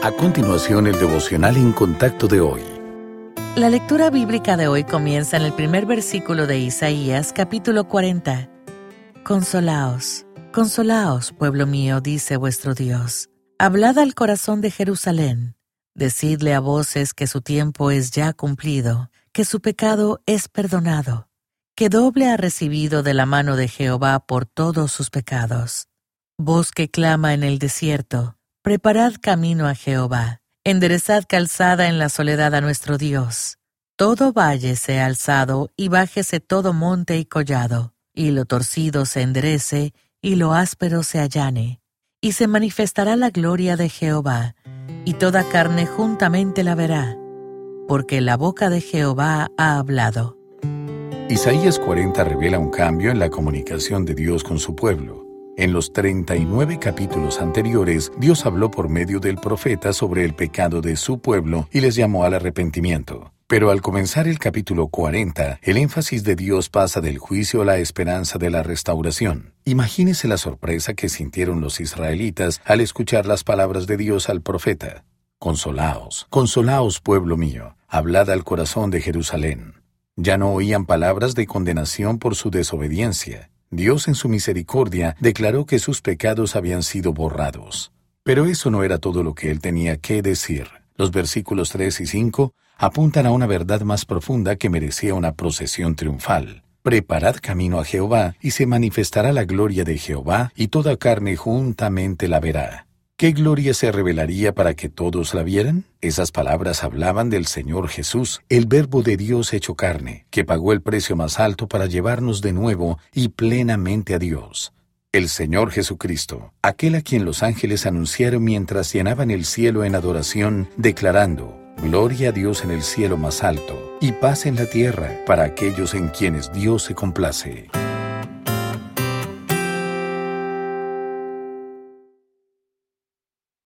A continuación, el devocional en contacto de hoy. La lectura bíblica de hoy comienza en el primer versículo de Isaías, capítulo 40. Consolaos, consolaos, pueblo mío, dice vuestro Dios. Hablad al corazón de Jerusalén. Decidle a voces que su tiempo es ya cumplido, que su pecado es perdonado, que doble ha recibido de la mano de Jehová por todos sus pecados. Voz que clama en el desierto, Preparad camino a Jehová, enderezad calzada en la soledad a nuestro Dios. Todo valle sea alzado y bájese todo monte y collado, y lo torcido se enderece y lo áspero se allane. Y se manifestará la gloria de Jehová, y toda carne juntamente la verá, porque la boca de Jehová ha hablado. Isaías 40 revela un cambio en la comunicación de Dios con su pueblo. En los 39 capítulos anteriores, Dios habló por medio del profeta sobre el pecado de su pueblo y les llamó al arrepentimiento. Pero al comenzar el capítulo 40, el énfasis de Dios pasa del juicio a la esperanza de la restauración. Imagínese la sorpresa que sintieron los israelitas al escuchar las palabras de Dios al profeta. Consolaos, consolaos pueblo mío, hablad al corazón de Jerusalén. Ya no oían palabras de condenación por su desobediencia. Dios en su misericordia declaró que sus pecados habían sido borrados. Pero eso no era todo lo que él tenía que decir. Los versículos 3 y 5 apuntan a una verdad más profunda que merecía una procesión triunfal. Preparad camino a Jehová, y se manifestará la gloria de Jehová, y toda carne juntamente la verá. ¿Qué gloria se revelaría para que todos la vieran? Esas palabras hablaban del Señor Jesús, el Verbo de Dios hecho carne, que pagó el precio más alto para llevarnos de nuevo y plenamente a Dios. El Señor Jesucristo, aquel a quien los ángeles anunciaron mientras llenaban el cielo en adoración, declarando, Gloria a Dios en el cielo más alto, y paz en la tierra para aquellos en quienes Dios se complace.